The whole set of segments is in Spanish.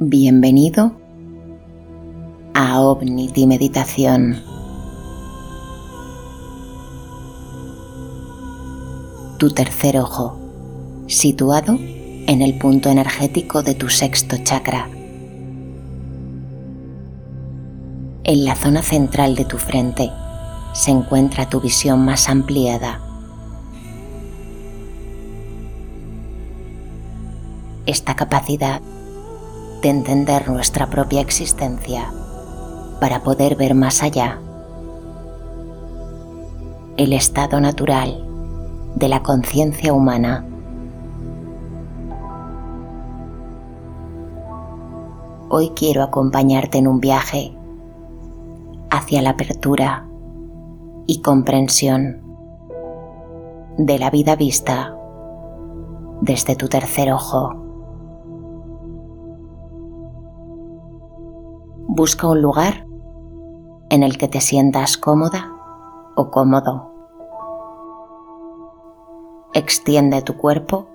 Bienvenido a Omnity Meditación. Tu tercer ojo, situado en el punto energético de tu sexto chakra. En la zona central de tu frente se encuentra tu visión más ampliada. Esta capacidad de entender nuestra propia existencia para poder ver más allá. El estado natural de la conciencia humana. Hoy quiero acompañarte en un viaje hacia la apertura y comprensión de la vida vista desde tu tercer ojo. Busca un lugar en el que te sientas cómoda o cómodo. Extiende tu cuerpo.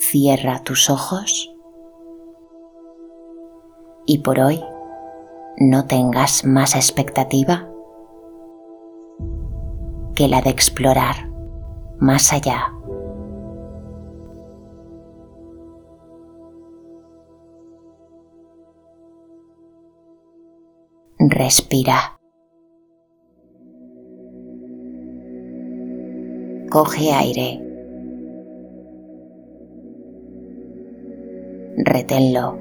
Cierra tus ojos. Y por hoy no tengas más expectativa que la de explorar más allá. Respira. Coge aire. Reténlo.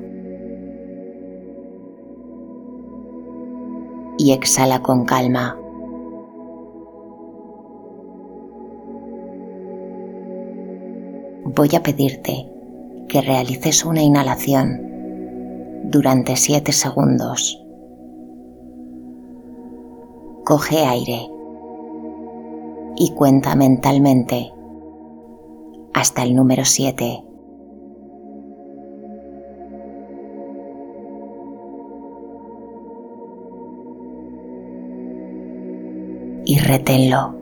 Y exhala con calma. Voy a pedirte que realices una inhalación durante 7 segundos coge aire y cuenta mentalmente hasta el número 7. Y reténlo,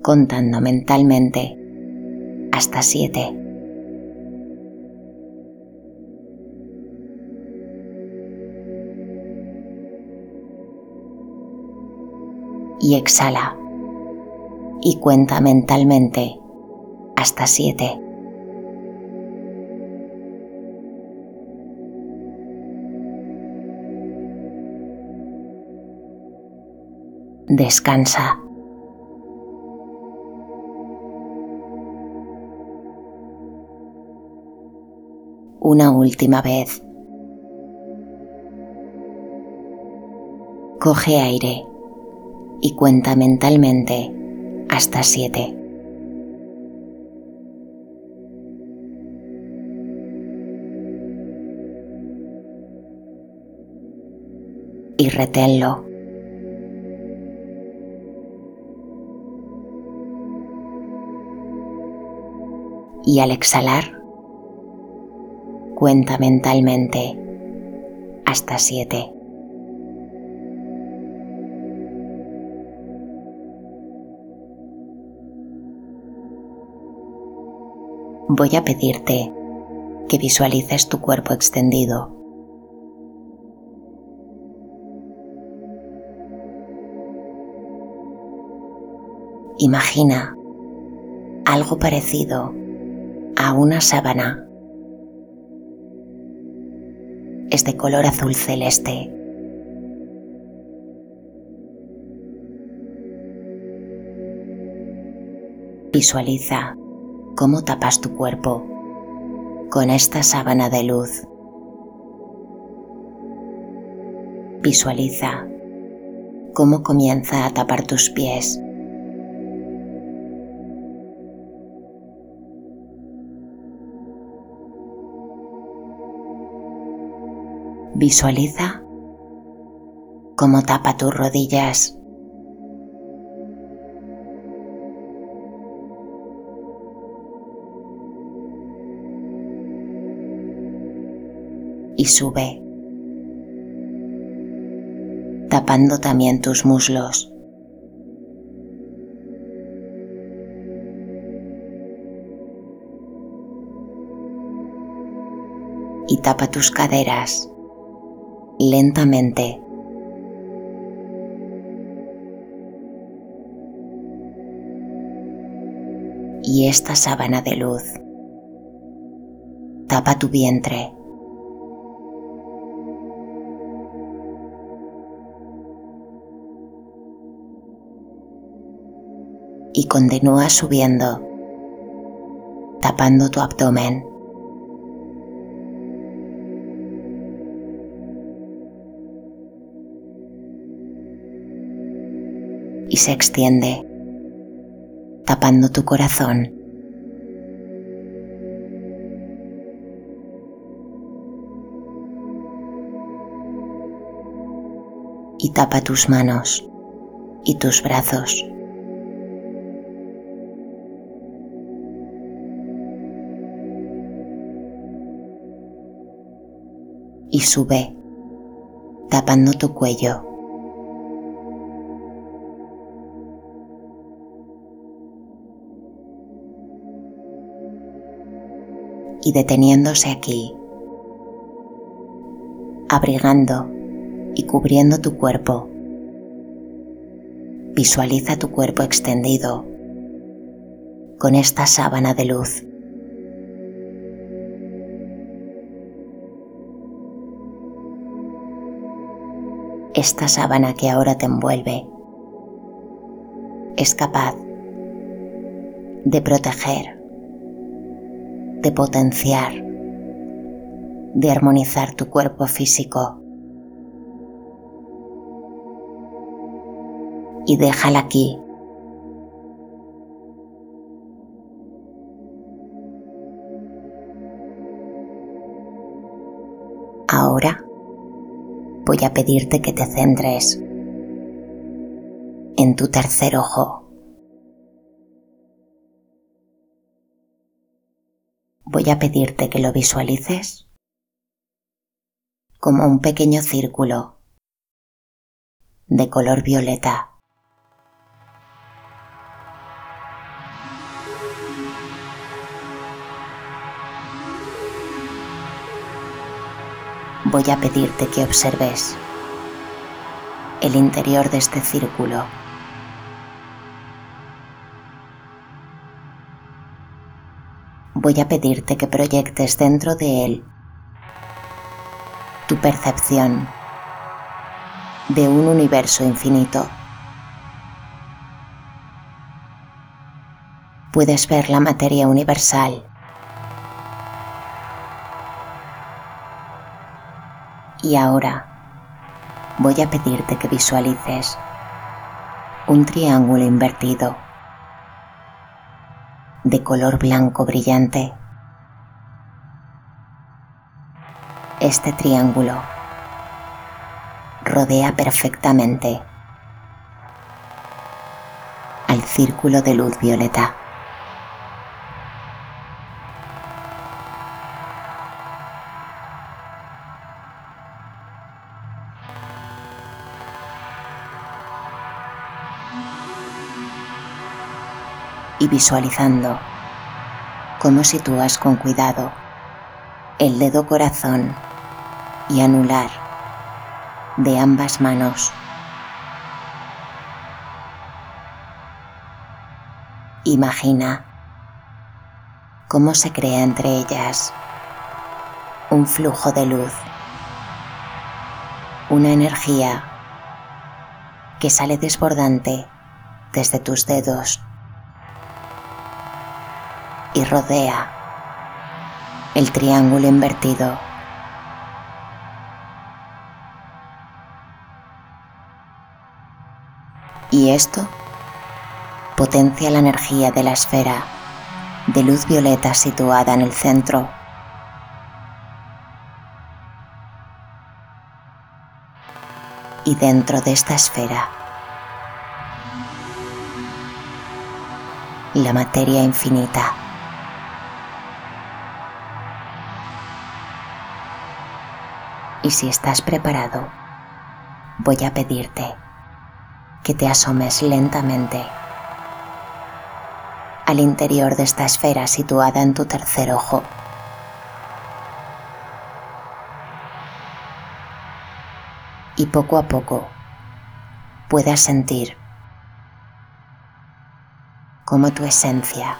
contando mentalmente hasta 7. Y exhala. Y cuenta mentalmente hasta siete. Descansa. Una última vez. Coge aire y cuenta mentalmente hasta siete. Y reténlo. Y al exhalar, cuenta mentalmente hasta siete. Voy a pedirte que visualices tu cuerpo extendido. Imagina algo parecido a una sábana. Es de color azul celeste. Visualiza cómo tapas tu cuerpo con esta sábana de luz. Visualiza cómo comienza a tapar tus pies. Visualiza cómo tapa tus rodillas. Y sube, tapando también tus muslos. y tapa tus caderas lentamente. Y esta sábana de luz tapa tu vientre. Y continúa subiendo, tapando tu abdomen. Y se extiende, tapando tu corazón. y tapa tus manos y tus brazos. Y sube, tapando tu cuello. Y deteniéndose aquí, abrigando y cubriendo tu cuerpo. Visualiza tu cuerpo extendido con esta sábana de luz. Esta sábana que ahora te envuelve es capaz de proteger, de potenciar, de armonizar tu cuerpo físico y déjala aquí. Ahora voy a pedirte que te centres en tu tercer ojo. Voy a pedirte que lo visualices como un pequeño círculo de color violeta. Voy a pedirte que observes el interior de este círculo. Voy a pedirte que proyectes dentro de él tu percepción de un universo infinito. Puedes ver la materia universal Y ahora voy a pedirte que visualices un triángulo invertido de color blanco brillante. Este triángulo rodea perfectamente al círculo de luz violeta. Y visualizando cómo sitúas con cuidado el dedo corazón y anular de ambas manos. Imagina cómo se crea entre ellas un flujo de luz, una energía que sale desbordante desde tus dedos y rodea el triángulo invertido. Y esto potencia la energía de la esfera de luz violeta situada en el centro. Y dentro de esta esfera, la materia infinita. y si estás preparado, voy a pedirte que te asomes lentamente al interior de esta esfera situada en tu tercer ojo. Y poco a poco puedas sentir cómo tu esencia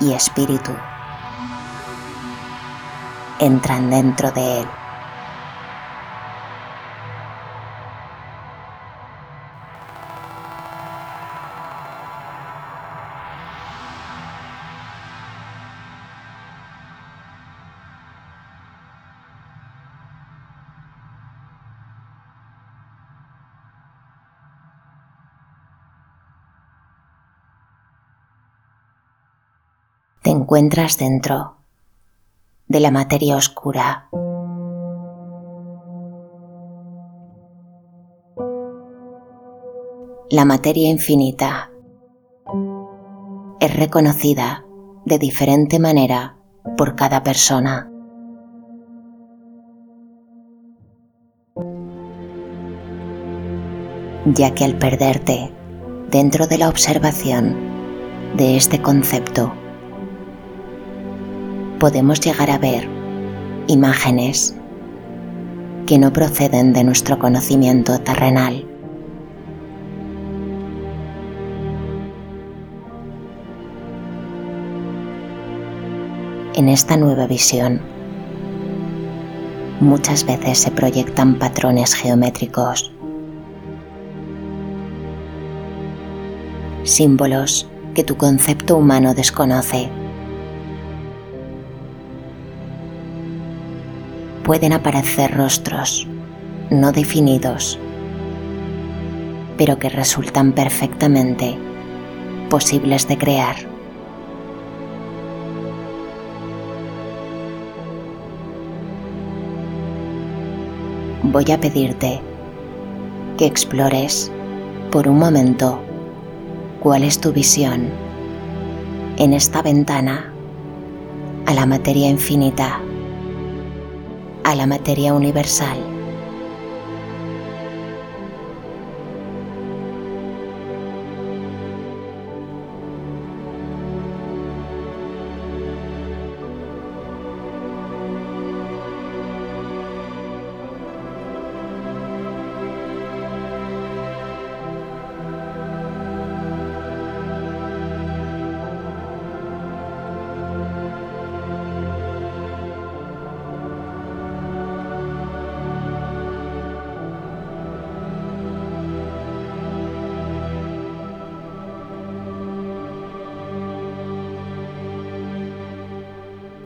y espíritu entran dentro de él. Encuentras dentro de la materia oscura. La materia infinita es reconocida de diferente manera por cada persona. Ya que al perderte dentro de la observación de este concepto, podemos llegar a ver imágenes que no proceden de nuestro conocimiento terrenal. En esta nueva visión, muchas veces se proyectan patrones geométricos, símbolos que tu concepto humano desconoce pueden aparecer rostros no definidos, pero que resultan perfectamente posibles de crear. Voy a pedirte que explores por un momento cuál es tu visión en esta ventana a la materia infinita a la materia universal.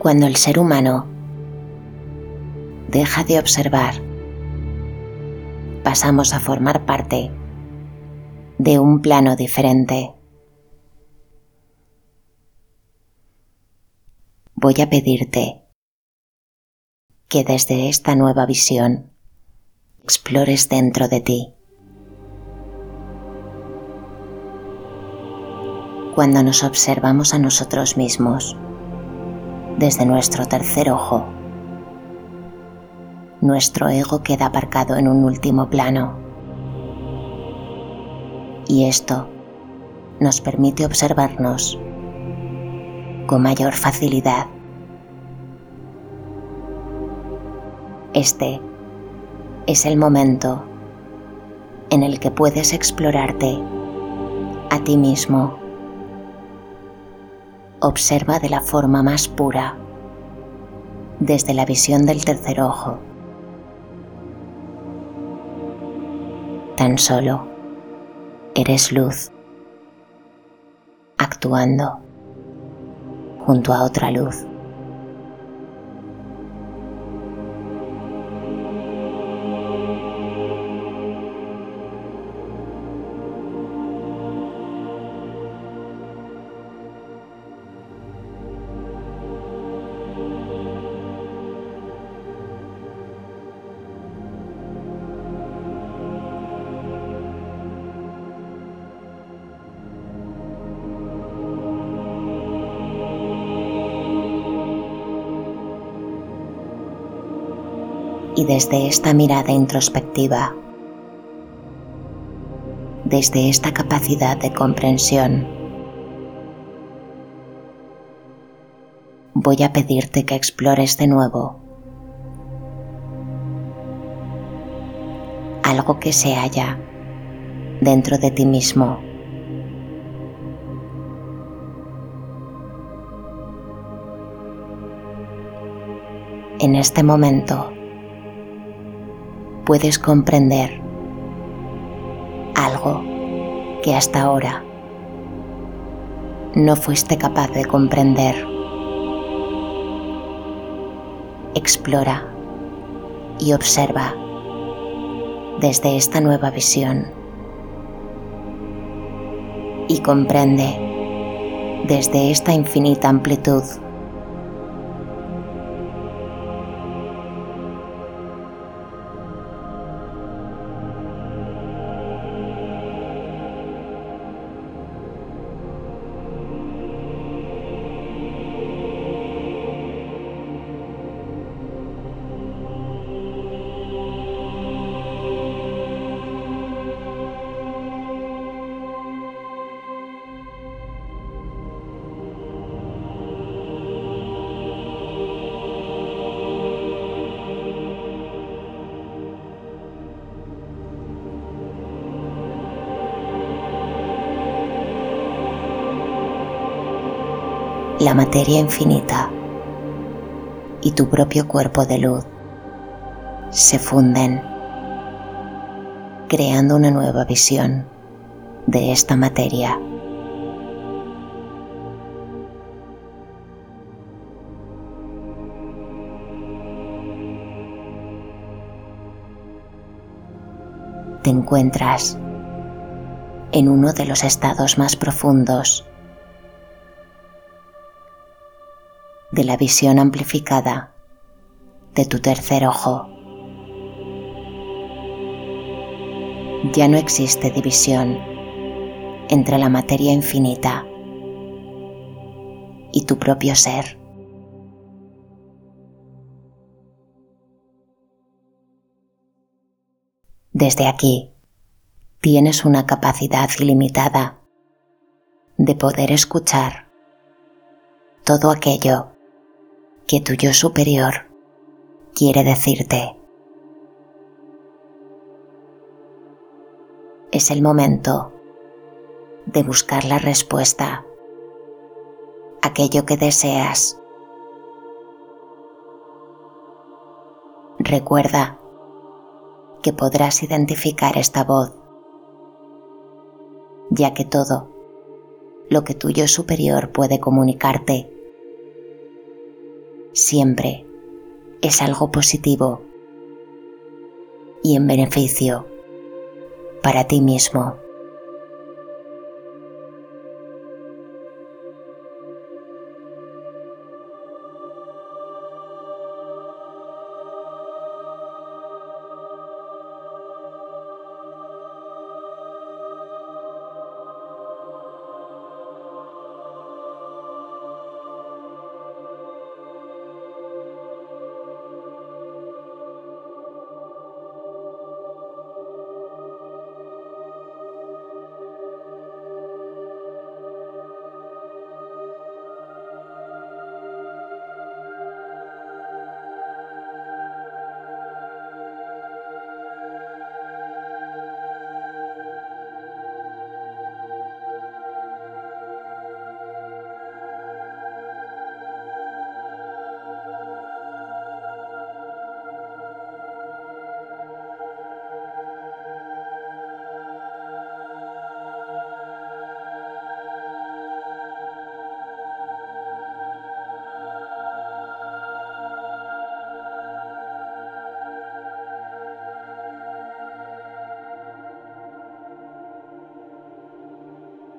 Cuando el ser humano deja de observar, pasamos a formar parte de un plano diferente. Voy a pedirte que desde esta nueva visión explores dentro de ti. Cuando nos observamos a nosotros mismos, desde nuestro tercer ojo. Nuestro ego queda aparcado en un último plano. Y esto nos permite observarnos con mayor facilidad. Este es el momento en el que puedes explorarte a ti mismo observa de la forma más pura, desde la visión del tercer ojo. Tan solo eres luz, actuando junto a otra luz. Y desde esta mirada introspectiva, desde esta capacidad de comprensión, voy a pedirte que explores de nuevo algo que se halla dentro de ti mismo. En este momento puedes comprender algo que hasta ahora no fuiste capaz de comprender. Explora y observa desde esta nueva visión y comprende desde esta infinita amplitud la materia infinita y tu propio cuerpo de luz se funden, creando una nueva visión de esta materia. Te encuentras en uno de los estados más profundos de la visión amplificada de tu tercer ojo. Ya no existe división entre la materia infinita y tu propio ser. Desde aquí tienes una capacidad ilimitada de poder escuchar todo aquello que tu yo superior quiere decirte. Es el momento de buscar la respuesta, aquello que deseas. Recuerda que podrás identificar esta voz, ya que todo lo que tu yo superior puede comunicarte siempre es algo positivo y en beneficio para ti mismo.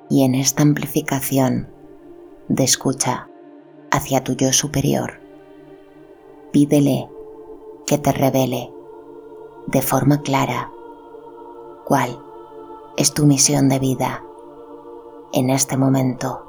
Y en esta amplificación de escucha hacia tu yo superior, pídele que te revele de forma clara cuál es tu misión de vida en este momento.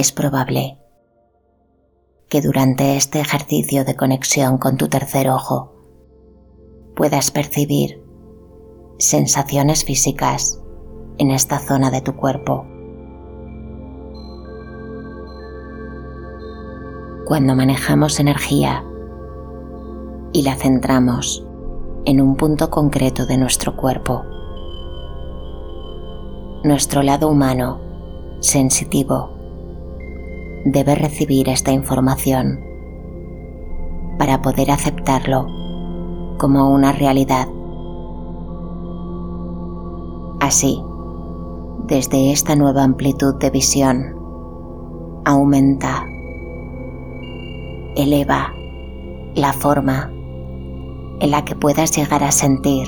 Es probable que durante este ejercicio de conexión con tu tercer ojo puedas percibir sensaciones físicas en esta zona de tu cuerpo. Cuando manejamos energía y la centramos en un punto concreto de nuestro cuerpo, nuestro lado humano, sensitivo, debe recibir esta información para poder aceptarlo como una realidad. Así, desde esta nueva amplitud de visión, aumenta, eleva la forma en la que puedas llegar a sentir,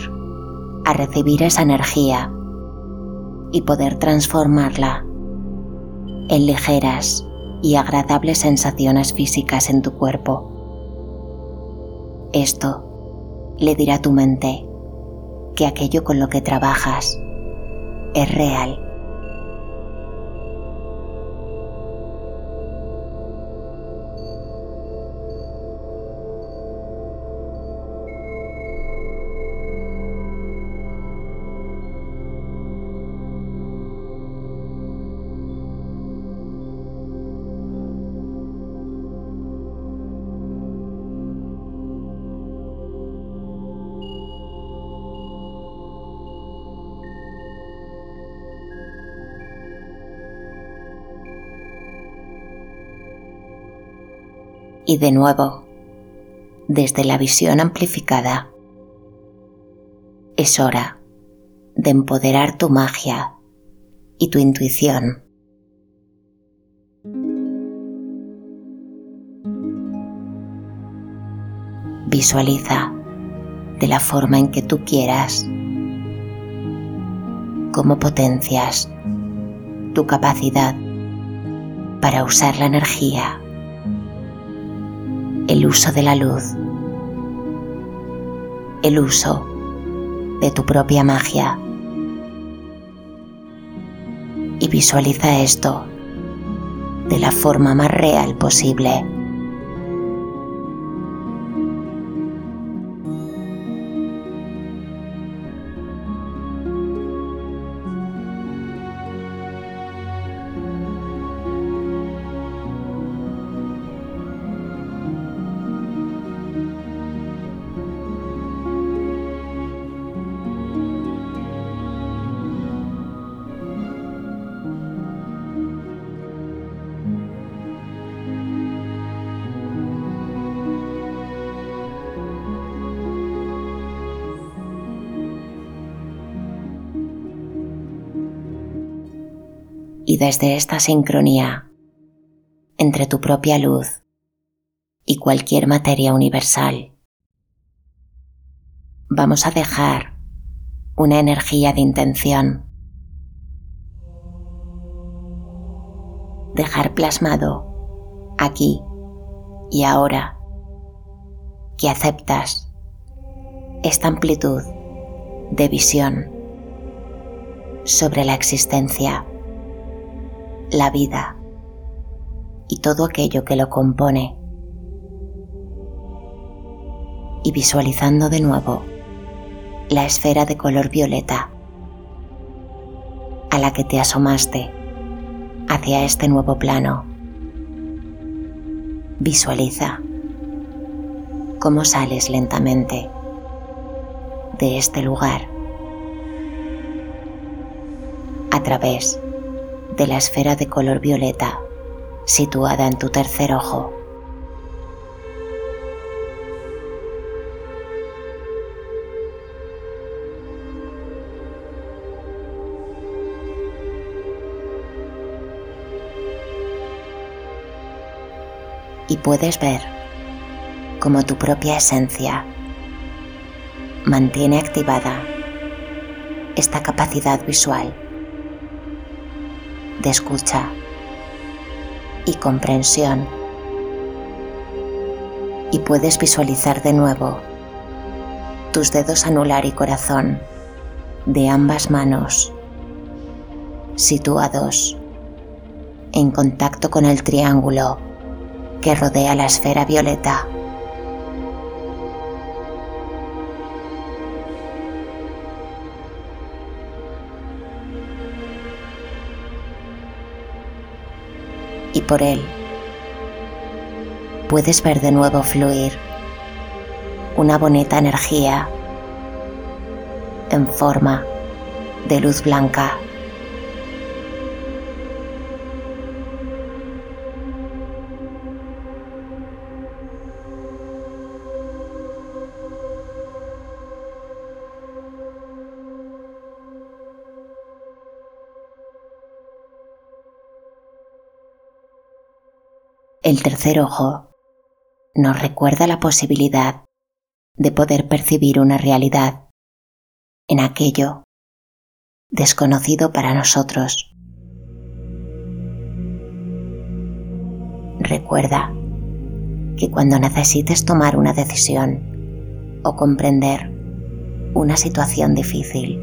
a recibir esa energía y poder transformarla en ligeras y agradables sensaciones físicas en tu cuerpo. Esto le dirá a tu mente que aquello con lo que trabajas es real y de nuevo, desde la visión amplificada, es hora de empoderar tu magia y tu intuición. Visualiza de la forma en que tú quieras cómo potencias tu capacidad para usar la energía el uso de la luz, el uso de tu propia magia. Y visualiza esto de la forma más real posible. Y desde esta sincronía entre tu propia luz y cualquier materia universal, vamos a dejar una energía de intención. Dejar plasmado aquí y ahora que aceptas esta amplitud de visión sobre la existencia la vida y todo aquello que lo compone. Y visualizando de nuevo la esfera de color violeta a la que te asomaste hacia este nuevo plano. Visualiza cómo sales lentamente de este lugar a través de la esfera de color violeta situada en tu tercer ojo. Y puedes ver cómo tu propia esencia mantiene activada esta capacidad visual de escucha y comprensión. Y puedes visualizar de nuevo tus dedos anular y corazón de ambas manos situados en contacto con el triángulo que rodea la esfera violeta. Y por él puedes ver de nuevo fluir una bonita energía en forma de luz blanca. El tercer ojo nos recuerda la posibilidad de poder percibir una realidad en aquello desconocido para nosotros. Recuerda que cuando necesites tomar una decisión o comprender una situación difícil,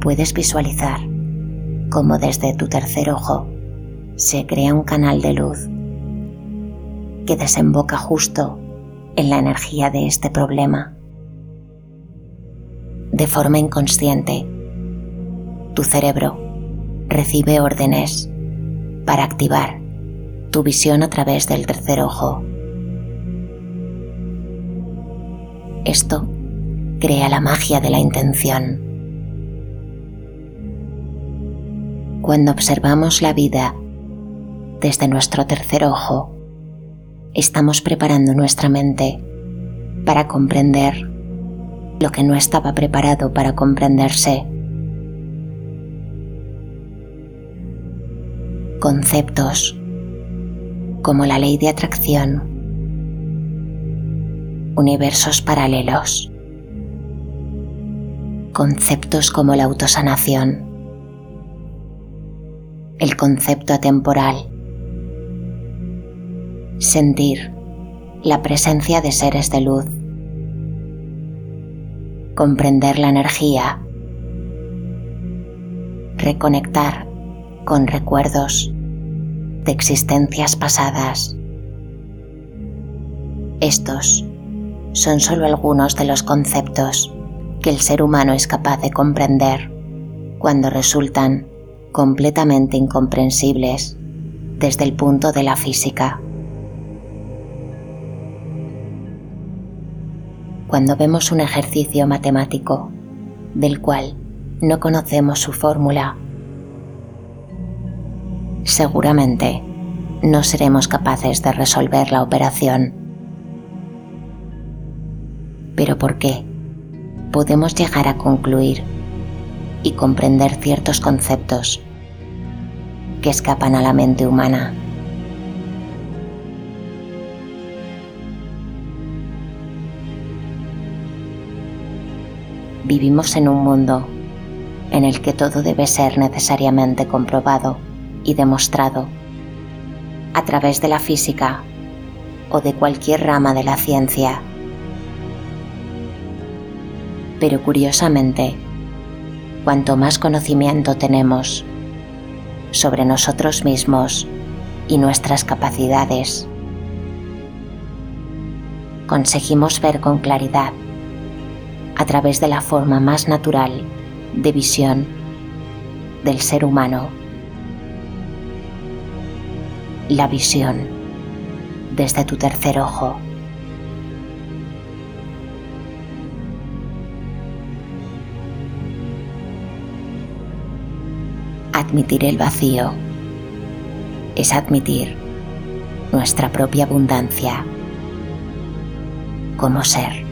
puedes visualizar cómo desde tu tercer ojo se crea un canal de luz que desemboca justo en la energía de este problema. De forma inconsciente, tu cerebro recibe órdenes para activar tu visión a través del tercer ojo. Esto crea la magia de la intención. Cuando observamos la vida desde nuestro tercer ojo, estamos preparando nuestra mente para comprender lo que no estaba preparado para comprenderse. Conceptos como la ley de atracción, universos paralelos, conceptos como la autosanación, el concepto atemporal, sentir la presencia de seres de luz, comprender la energía, reconectar con recuerdos de existencias pasadas. Estos son solo algunos de los conceptos que el ser humano es capaz de comprender cuando resultan completamente incomprensibles desde el punto de la física. Cuando vemos un ejercicio matemático del cual no conocemos su fórmula, seguramente no seremos capaces de resolver la operación. Pero ¿por qué? Podemos llegar a concluir y comprender ciertos conceptos que escapan a la mente humana. Vivimos en un mundo en el que todo debe ser necesariamente comprobado y demostrado a través de la física o de cualquier rama de la ciencia. Pero curiosamente, cuanto más conocimiento tenemos sobre nosotros mismos y nuestras capacidades, conseguimos ver con claridad a través de la forma más natural de visión del ser humano. La visión desde tu tercer ojo. Admitir el vacío es admitir nuestra propia abundancia como ser.